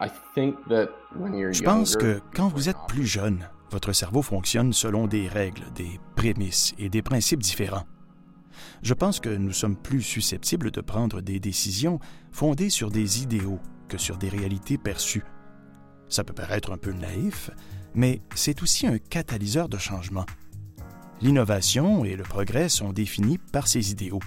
Je pense que quand vous êtes plus jeune, votre cerveau fonctionne selon des règles, des prémices et des principes différents. Je pense que nous sommes plus susceptibles de prendre des décisions fondées sur des idéaux que sur des réalités perçues. Ça peut paraître un peu naïf, mais c'est aussi un catalyseur de changement. L'innovation et le progrès sont définis par ces idéaux.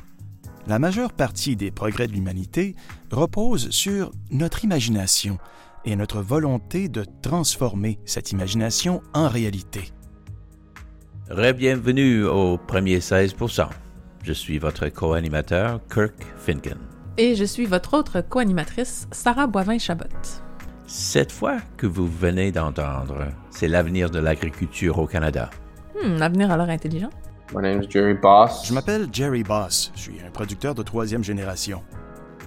La majeure partie des progrès de l'humanité repose sur notre imagination et notre volonté de transformer cette imagination en réalité. Bienvenue au premier 16% Je suis votre co-animateur, Kirk Finken. Et je suis votre autre co-animatrice, Sarah Boivin-Chabot. Cette fois que vous venez d'entendre, c'est l'avenir de l'agriculture au Canada. Hmm, l'avenir alors intelligent. My name is Jerry Boss. Je m'appelle Jerry Boss. Je suis un producteur de troisième génération.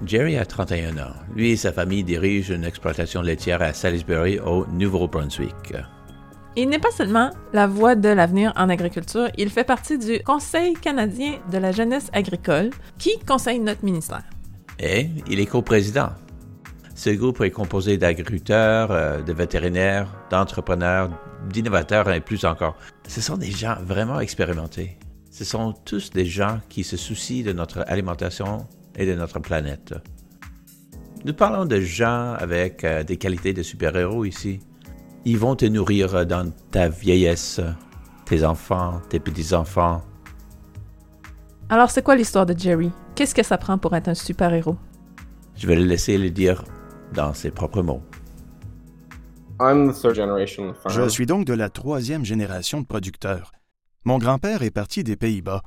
Jerry a 31 ans. Lui et sa famille dirigent une exploitation laitière à Salisbury, au Nouveau-Brunswick. Il n'est pas seulement la voix de l'avenir en agriculture, il fait partie du Conseil canadien de la jeunesse agricole qui conseille notre ministère. Et il est coprésident. Ce groupe est composé d'agriculteurs, euh, de vétérinaires, d'entrepreneurs, d'innovateurs et plus encore. Ce sont des gens vraiment expérimentés. Ce sont tous des gens qui se soucient de notre alimentation et de notre planète. Nous parlons de gens avec euh, des qualités de super-héros ici. Ils vont te nourrir dans ta vieillesse, tes enfants, tes petits-enfants. Alors, c'est quoi l'histoire de Jerry? Qu'est-ce que ça prend pour être un super-héros? Je vais le laisser le dire dans ses propres mots. Je suis donc de la troisième génération de producteurs. Mon grand-père est parti des Pays-Bas.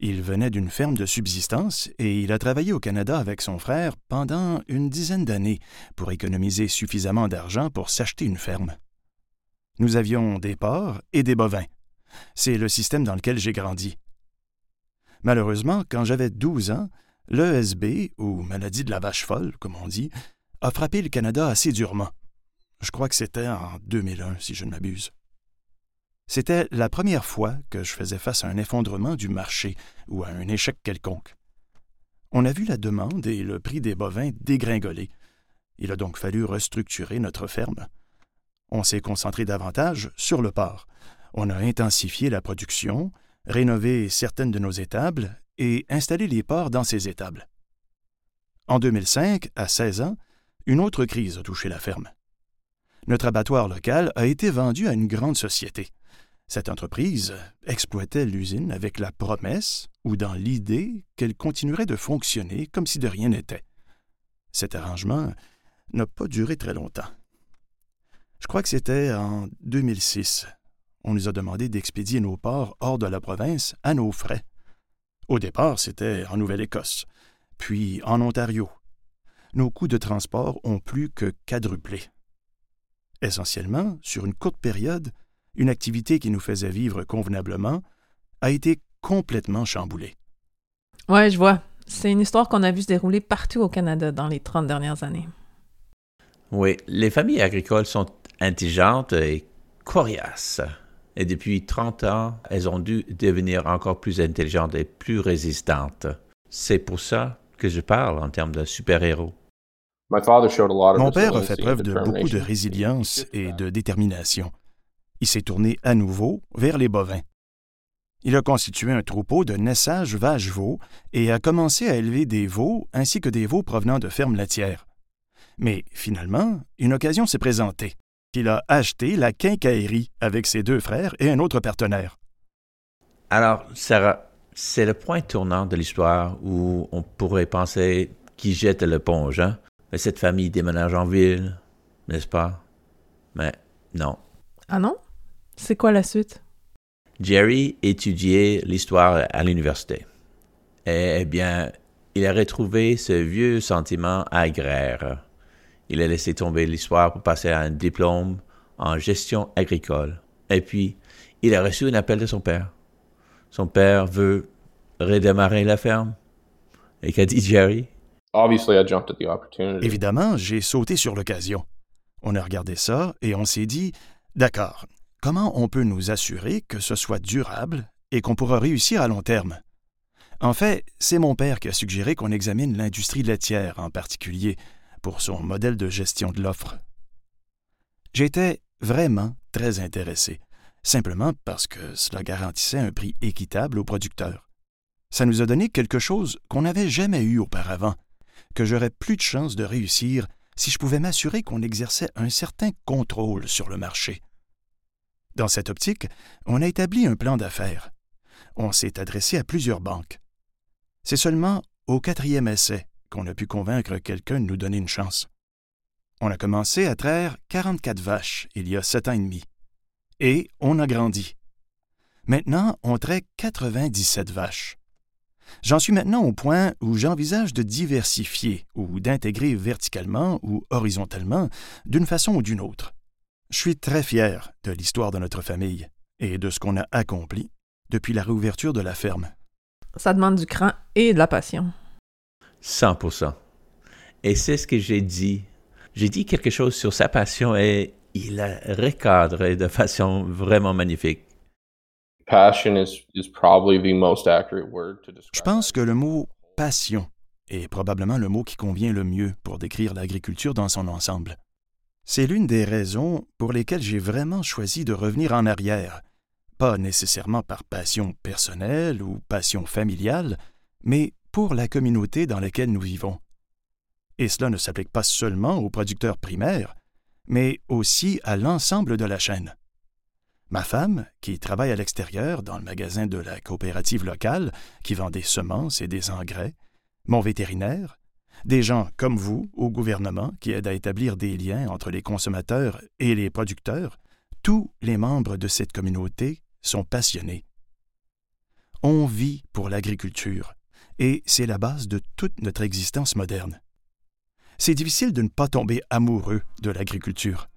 Il venait d'une ferme de subsistance et il a travaillé au Canada avec son frère pendant une dizaine d'années pour économiser suffisamment d'argent pour s'acheter une ferme. Nous avions des porcs et des bovins. C'est le système dans lequel j'ai grandi. Malheureusement, quand j'avais 12 ans, l'ESB, ou maladie de la vache folle, comme on dit, a frappé le Canada assez durement. Je crois que c'était en 2001, si je ne m'abuse. C'était la première fois que je faisais face à un effondrement du marché ou à un échec quelconque. On a vu la demande et le prix des bovins dégringoler. Il a donc fallu restructurer notre ferme. On s'est concentré davantage sur le porc. On a intensifié la production, rénové certaines de nos étables et installé les porcs dans ces étables. En 2005, à 16 ans, une autre crise a touché la ferme. Notre abattoir local a été vendu à une grande société. Cette entreprise exploitait l'usine avec la promesse ou dans l'idée qu'elle continuerait de fonctionner comme si de rien n'était. Cet arrangement n'a pas duré très longtemps. Je crois que c'était en 2006. On nous a demandé d'expédier nos porcs hors de la province à nos frais. Au départ, c'était en Nouvelle-Écosse, puis en Ontario. Nos coûts de transport ont plus que quadruplé. Essentiellement, sur une courte période, une activité qui nous faisait vivre convenablement, a été complètement chamboulée. Ouais, je vois. C'est une histoire qu'on a vu se dérouler partout au Canada dans les 30 dernières années. Oui, les familles agricoles sont intelligentes et coriaces. Et depuis 30 ans, elles ont dû devenir encore plus intelligentes et plus résistantes. C'est pour ça que je parle en termes de super-héros. Mon père a fait preuve de beaucoup de résilience et de détermination il s'est tourné à nouveau vers les bovins. Il a constitué un troupeau de naissage vache-veau et a commencé à élever des veaux ainsi que des veaux provenant de fermes laitières. Mais finalement, une occasion s'est présentée. Il a acheté la quincaillerie avec ses deux frères et un autre partenaire. Alors, Sarah, c'est le point tournant de l'histoire où on pourrait penser qu'il jette l'éponge. Hein? Cette famille déménage en ville, n'est-ce pas? Mais non. Ah non? C'est quoi la suite? Jerry étudiait l'histoire à l'université. Eh bien, il a retrouvé ce vieux sentiment agraire. Il a laissé tomber l'histoire pour passer à un diplôme en gestion agricole. Et puis, il a reçu un appel de son père. Son père veut redémarrer la ferme. Et qu'a dit Jerry? Évidemment, j'ai sauté sur l'occasion. On a regardé ça et on s'est dit, d'accord, comment on peut nous assurer que ce soit durable et qu'on pourra réussir à long terme? En fait, c'est mon père qui a suggéré qu'on examine l'industrie laitière en particulier pour son modèle de gestion de l'offre. J'étais vraiment très intéressé, simplement parce que cela garantissait un prix équitable aux producteurs. Ça nous a donné quelque chose qu'on n'avait jamais eu auparavant, que j'aurais plus de chances de réussir si je pouvais m'assurer qu'on exerçait un certain contrôle sur le marché. Dans cette optique, on a établi un plan d'affaires. On s'est adressé à plusieurs banques. C'est seulement au quatrième essai qu'on a pu convaincre quelqu'un de nous donner une chance. On a commencé à traire 44 vaches il y a sept ans et demi. Et on a grandi. Maintenant, on traite 97 vaches. J'en suis maintenant au point où j'envisage de diversifier ou d'intégrer verticalement ou horizontalement d'une façon ou d'une autre. Je suis très fier de l'histoire de notre famille et de ce qu'on a accompli depuis la réouverture de la ferme. Ça demande du cran et de la passion. 100% Et c'est ce que j'ai dit. J'ai dit quelque chose sur sa passion et il a recadré de façon vraiment magnifique. Je pense que le mot passion est probablement le mot qui convient le mieux pour décrire l'agriculture dans son ensemble. C'est l'une des raisons pour lesquelles j'ai vraiment choisi de revenir en arrière, pas nécessairement par passion personnelle ou passion familiale, mais pour la communauté dans laquelle nous vivons. Et cela ne s'applique pas seulement aux producteurs primaires, mais aussi à l'ensemble de la chaîne. Ma femme, qui travaille à l'extérieur dans le magasin de la coopérative locale, qui vend des semences et des engrais, mon vétérinaire, des gens comme vous au gouvernement qui aident à établir des liens entre les consommateurs et les producteurs, tous les membres de cette communauté sont passionnés. On vit pour l'agriculture, et c'est la base de toute notre existence moderne. C'est difficile de ne pas tomber amoureux de l'agriculture.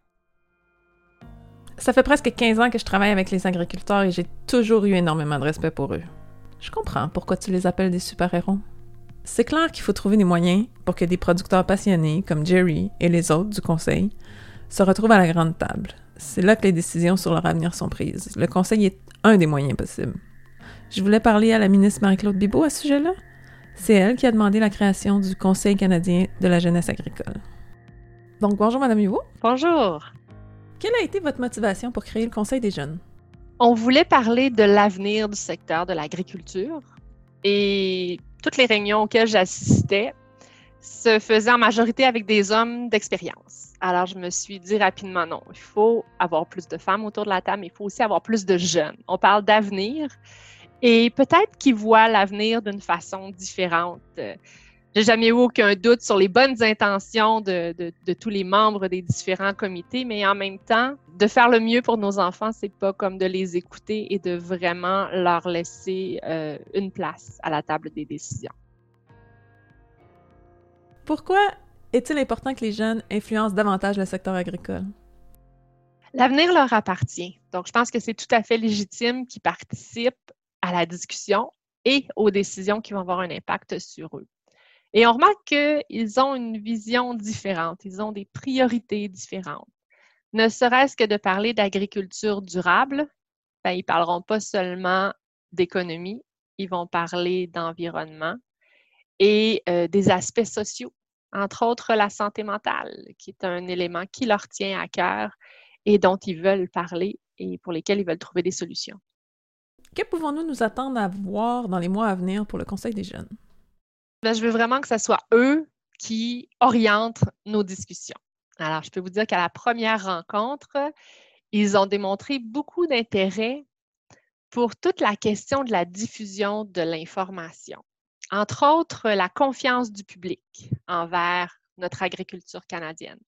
Ça fait presque 15 ans que je travaille avec les agriculteurs et j'ai toujours eu énormément de respect pour eux. Je comprends pourquoi tu les appelles des super-héros. C'est clair qu'il faut trouver des moyens pour que des producteurs passionnés comme Jerry et les autres du conseil se retrouvent à la grande table. C'est là que les décisions sur leur avenir sont prises. Le conseil est un des moyens possibles. Je voulais parler à la ministre Marie-Claude Bibeau à ce sujet-là. C'est elle qui a demandé la création du Conseil canadien de la jeunesse agricole. Donc, bonjour, Madame Bibeau. Bonjour. Quelle a été votre motivation pour créer le Conseil des jeunes? On voulait parler de l'avenir du secteur de l'agriculture et toutes les réunions auxquelles j'assistais se faisaient en majorité avec des hommes d'expérience. Alors, je me suis dit rapidement, non, il faut avoir plus de femmes autour de la table, mais il faut aussi avoir plus de jeunes. On parle d'avenir et peut-être qu'ils voient l'avenir d'une façon différente. J'ai jamais eu aucun doute sur les bonnes intentions de, tous les membres des différents comités, mais en même temps, de faire le mieux pour nos enfants, c'est pas comme de les écouter et de vraiment leur laisser euh, une place à la table des décisions. Pourquoi est-il important que les jeunes influencent davantage le secteur agricole? L'avenir leur appartient. Donc, je pense que c'est tout à fait légitime qu'ils participent à la discussion et aux décisions qui vont avoir un impact sur eux. Et on remarque qu'ils ont une vision différente, ils ont des priorités différentes. Ne serait-ce que de parler d'agriculture durable, ben, ils ne parleront pas seulement d'économie, ils vont parler d'environnement et euh, des aspects sociaux, entre autres la santé mentale, qui est un élément qui leur tient à cœur et dont ils veulent parler et pour lesquels ils veulent trouver des solutions. Que pouvons-nous nous attendre à voir dans les mois à venir pour le Conseil des jeunes? Ben, je veux vraiment que ce soit eux qui orientent nos discussions. Alors, je peux vous dire qu'à la première rencontre, ils ont démontré beaucoup d'intérêt pour toute la question de la diffusion de l'information. Entre autres, la confiance du public envers notre agriculture canadienne,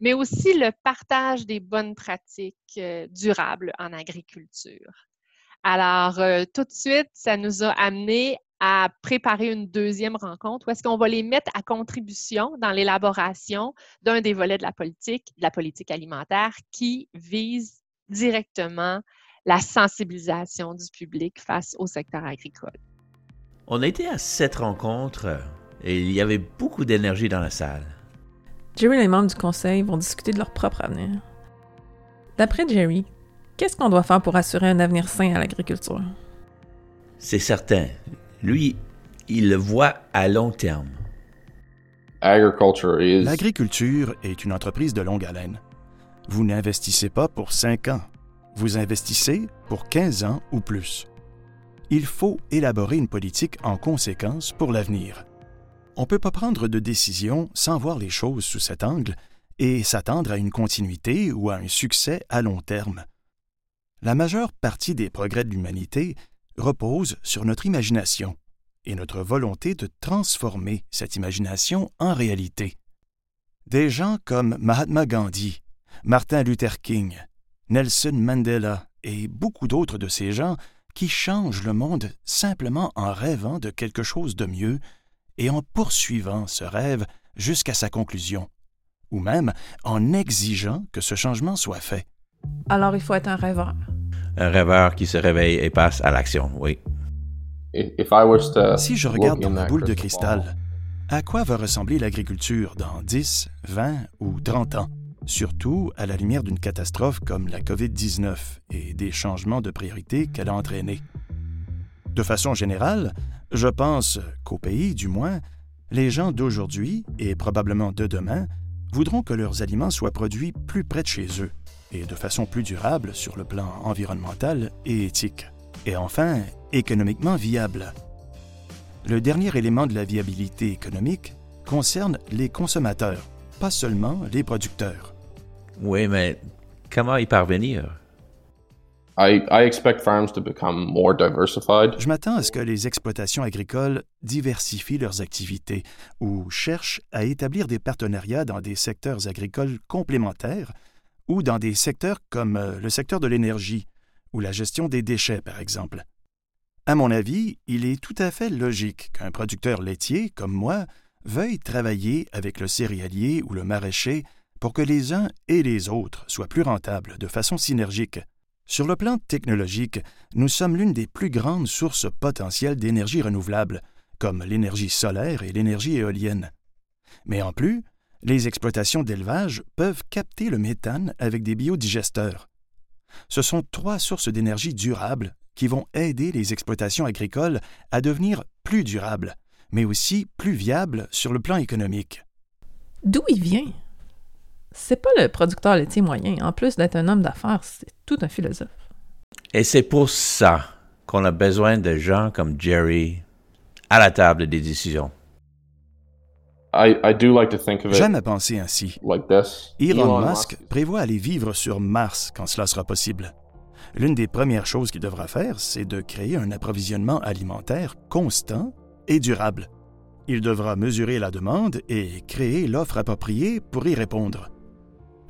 mais aussi le partage des bonnes pratiques euh, durables en agriculture. Alors, euh, tout de suite, ça nous a amené à préparer une deuxième rencontre où est-ce qu'on va les mettre à contribution dans l'élaboration d'un des volets de la politique, de la politique alimentaire, qui vise directement la sensibilisation du public face au secteur agricole. On a été à cette rencontre et il y avait beaucoup d'énergie dans la salle. Jerry et les membres du conseil vont discuter de leur propre avenir. D'après Jerry, qu'est-ce qu'on doit faire pour assurer un avenir sain à l'agriculture? C'est certain. Lui, il le voit à long terme. L'agriculture est une entreprise de longue haleine. vous n'investissez pas pour 5 ans, vous investissez pour 15 ans ou plus. Il faut élaborer une politique en conséquence pour l'avenir. On ne peut pas prendre de décision sans voir les choses sous cet angle et s'attendre à une continuité ou à un succès à long terme. La majeure partie des progrès de l'humanité repose sur notre imagination et notre volonté de transformer cette imagination en réalité. Des gens comme Mahatma Gandhi, Martin Luther King, Nelson Mandela et beaucoup d'autres de ces gens qui changent le monde simplement en rêvant de quelque chose de mieux et en poursuivant ce rêve jusqu'à sa conclusion, ou même en exigeant que ce changement soit fait. Alors il faut être un rêveur. Un rêveur qui se réveille et passe à l'action, oui. Si je regarde dans ma boule de cristal, à quoi va ressembler l'agriculture dans 10, 20 ou 30 ans, surtout à la lumière d'une catastrophe comme la COVID-19 et des changements de priorité qu'elle a entraînés? De façon générale, je pense qu'au pays, du moins, les gens d'aujourd'hui et probablement de demain voudront que leurs aliments soient produits plus près de chez eux et de façon plus durable sur le plan environnemental et éthique. Et enfin, économiquement viable. Le dernier élément de la viabilité économique concerne les consommateurs, pas seulement les producteurs. Oui, mais comment y parvenir? Je m'attends à ce que les exploitations agricoles diversifient leurs activités ou cherchent à établir des partenariats dans des secteurs agricoles complémentaires ou dans des secteurs comme euh, le secteur de l'énergie ou la gestion des déchets, par exemple. À mon avis, il est tout à fait logique qu'un producteur laitier comme moi veuille travailler avec le céréalier ou le maraîcher pour que les uns et les autres soient plus rentables de façon synergique. Sur le plan technologique, nous sommes l'une des plus grandes sources potentielles d'énergie renouvelable, comme l'énergie solaire et l'énergie éolienne. Mais en plus, les exploitations d'élevage peuvent capter le méthane avec des biodigesteurs. Ce sont trois sources d'énergie durables qui vont aider les exploitations agricoles à devenir plus durables, mais aussi plus viables sur le plan économique. D'où il vient? c'est pas le producteur laitier moyen. En plus d'être un homme d'affaires, c'est tout un philosophe. Et c'est pour ça qu'on a besoin de gens comme Jerry à la table des décisions. J'aime à penser ainsi. Elon, Musk prévoit aller vivre sur Mars quand cela sera possible. L'une des premières choses qu'il devra faire, c'est de créer un approvisionnement alimentaire constant et durable. Il devra mesurer la demande et créer l'offre appropriée pour y répondre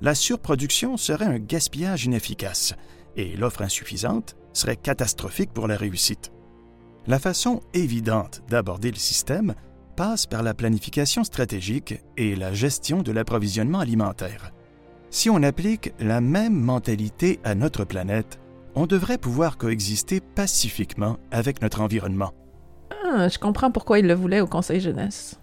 la surproduction serait un gaspillage inefficace et l'offre insuffisante serait catastrophique pour la réussite. La façon évidente d'aborder le système passe par la planification stratégique et la gestion de l'approvisionnement alimentaire. Si on applique la même mentalité à notre planète, on devrait pouvoir coexister pacifiquement avec notre environnement. Ah, je comprends pourquoi il le voulait au Conseil jeunesse.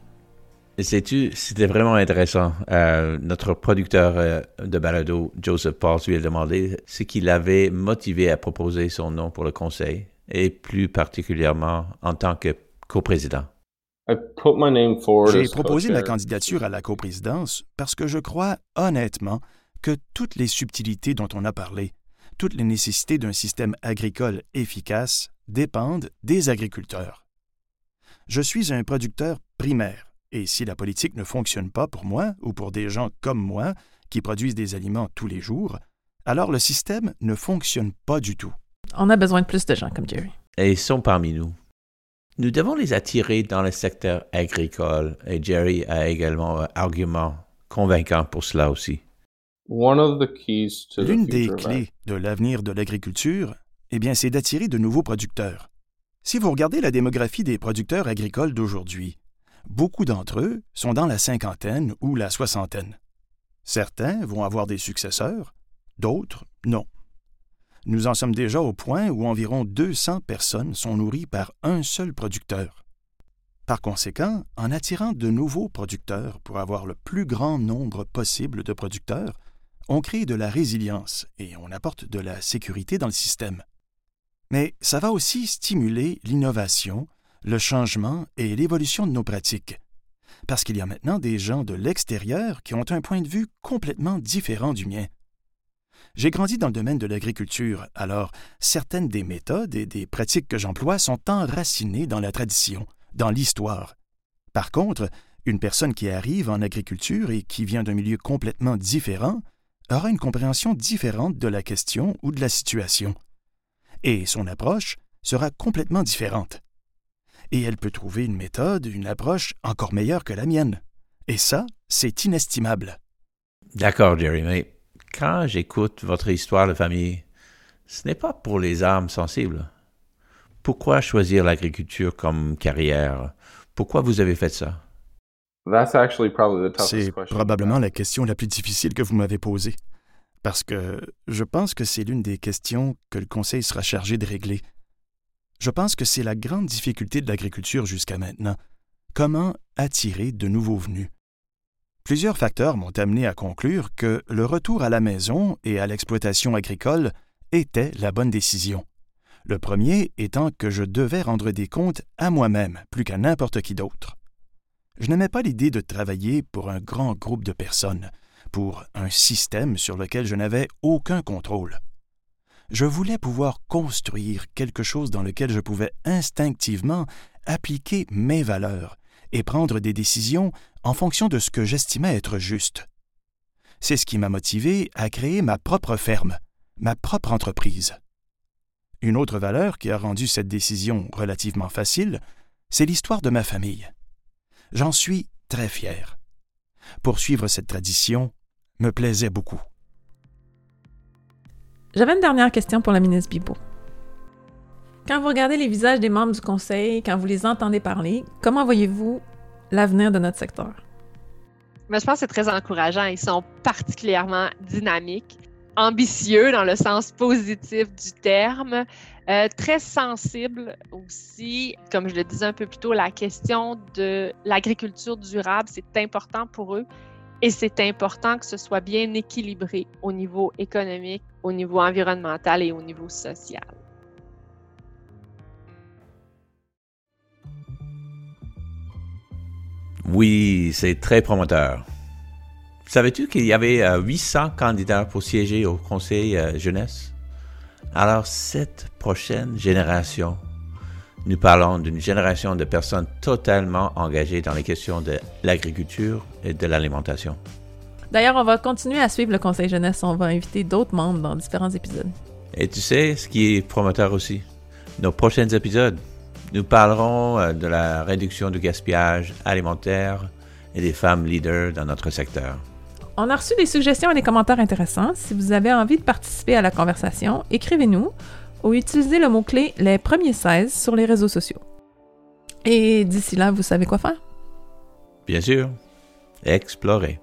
Sais-tu, c'était vraiment intéressant. Euh, notre producteur euh, de balado, Joseph Paul, lui a demandé ce qui l'avait motivé à proposer son nom pour le conseil, et plus particulièrement en tant que coprésident. J'ai proposé ma candidature à la coprésidence parce que je crois honnêtement que toutes les subtilités dont on a parlé, toutes les nécessités d'un système agricole efficace dépendent des agriculteurs. Je suis un producteur primaire et si la politique ne fonctionne pas pour moi ou pour des gens comme moi qui produisent des aliments tous les jours, alors le système ne fonctionne pas du tout. On a besoin de plus de gens comme Jerry. Et ils sont parmi nous. Nous devons les attirer dans le secteur agricole et Jerry a également un argument convaincant pour cela aussi. L'une des clés de l'avenir de l'agriculture, eh bien, c'est d'attirer de nouveaux producteurs. Si vous regardez la démographie des producteurs agricoles d'aujourd'hui, beaucoup d'entre eux sont dans la cinquantaine ou la soixantaine. Certains vont avoir des successeurs, d'autres non. Nous en sommes déjà au point où environ 200 personnes sont nourries par un seul producteur. Par conséquent, en attirant de nouveaux producteurs pour avoir le plus grand nombre possible de producteurs, on crée de la résilience et on apporte de la sécurité dans le système. Mais ça va aussi stimuler l'innovation le changement et l'évolution de nos pratiques. Parce qu'il y a maintenant des gens de l'extérieur qui ont un point de vue complètement différent du mien. J'ai grandi dans le domaine de l'agriculture, alors certaines des méthodes et des pratiques que j'emploie sont enracinées dans la tradition, dans l'histoire. Par contre, une personne qui arrive en agriculture et qui vient d'un milieu complètement différent aura une compréhension différente de la question ou de la situation. Et son approche sera complètement différente. Et elle peut trouver une méthode, une approche encore meilleure que la mienne. Et ça, c'est inestimable. D'accord, Jerry, mais quand j'écoute votre histoire de famille, ce n'est pas pour les âmes sensibles. Pourquoi choisir l'agriculture comme carrière? Pourquoi vous avez fait ça? C'est probablement la question la plus difficile que vous m'avez posée, parce que je pense que c'est l'une des questions que le Conseil sera chargé de régler. Je pense que c'est la grande difficulté de l'agriculture jusqu'à maintenant. Comment attirer de nouveaux venus? Plusieurs facteurs m'ont amené à conclure que le retour à la maison et à l'exploitation agricole était la bonne décision. Le premier étant que je devais rendre des comptes à moi-même plus qu'à n'importe qui d'autre. Je n'aimais pas l'idée de travailler pour un grand groupe de personnes, pour un système sur lequel je n'avais aucun contrôle. Je voulais pouvoir construire quelque chose dans lequel je pouvais instinctivement appliquer mes valeurs et prendre des décisions en fonction de ce que j'estimais être juste. C'est ce qui m'a motivé à créer ma propre ferme, ma propre entreprise. Une autre valeur qui a rendu cette décision relativement facile, c'est l'histoire de ma famille. J'en suis très fier. Poursuivre cette tradition me plaisait beaucoup. J'avais une dernière question pour la ministre Bibot. Quand vous regardez les visages des membres du Conseil, quand vous les entendez parler, comment voyez-vous l'avenir de notre secteur? Mais je pense que c'est très encourageant. Ils sont particulièrement dynamiques, ambitieux dans le sens positif du terme, euh, très sensibles aussi. Comme je le disais un peu plus tôt, la question de l'agriculture durable, c'est important pour eux. Et c'est important que ce soit bien équilibré au niveau économique, au niveau environnemental et au niveau social. Oui, c'est très promoteur. Savais-tu qu'il y avait 800 euh, candidats pour siéger au Conseil euh, jeunesse? Alors, cette prochaine génération, nous parlons d'une génération de personnes totalement engagées dans les questions de l'agriculture et de l'alimentation. D'ailleurs, on va continuer à suivre le Conseil jeunesse. On va inviter d'autres membres dans différents épisodes. Et tu sais ce qui est promoteur aussi? Nos prochains épisodes nous parlerons euh, de la réduction du gaspillage alimentaire et des femmes leaders dans notre secteur. On a reçu des suggestions et des commentaires intéressants. Si vous avez envie de participer à la conversation, écrivez-nous ou utilisez le mot-clé les premiers 16 sur les réseaux sociaux. Et d'ici là, vous savez quoi faire? Bien sûr, explorer.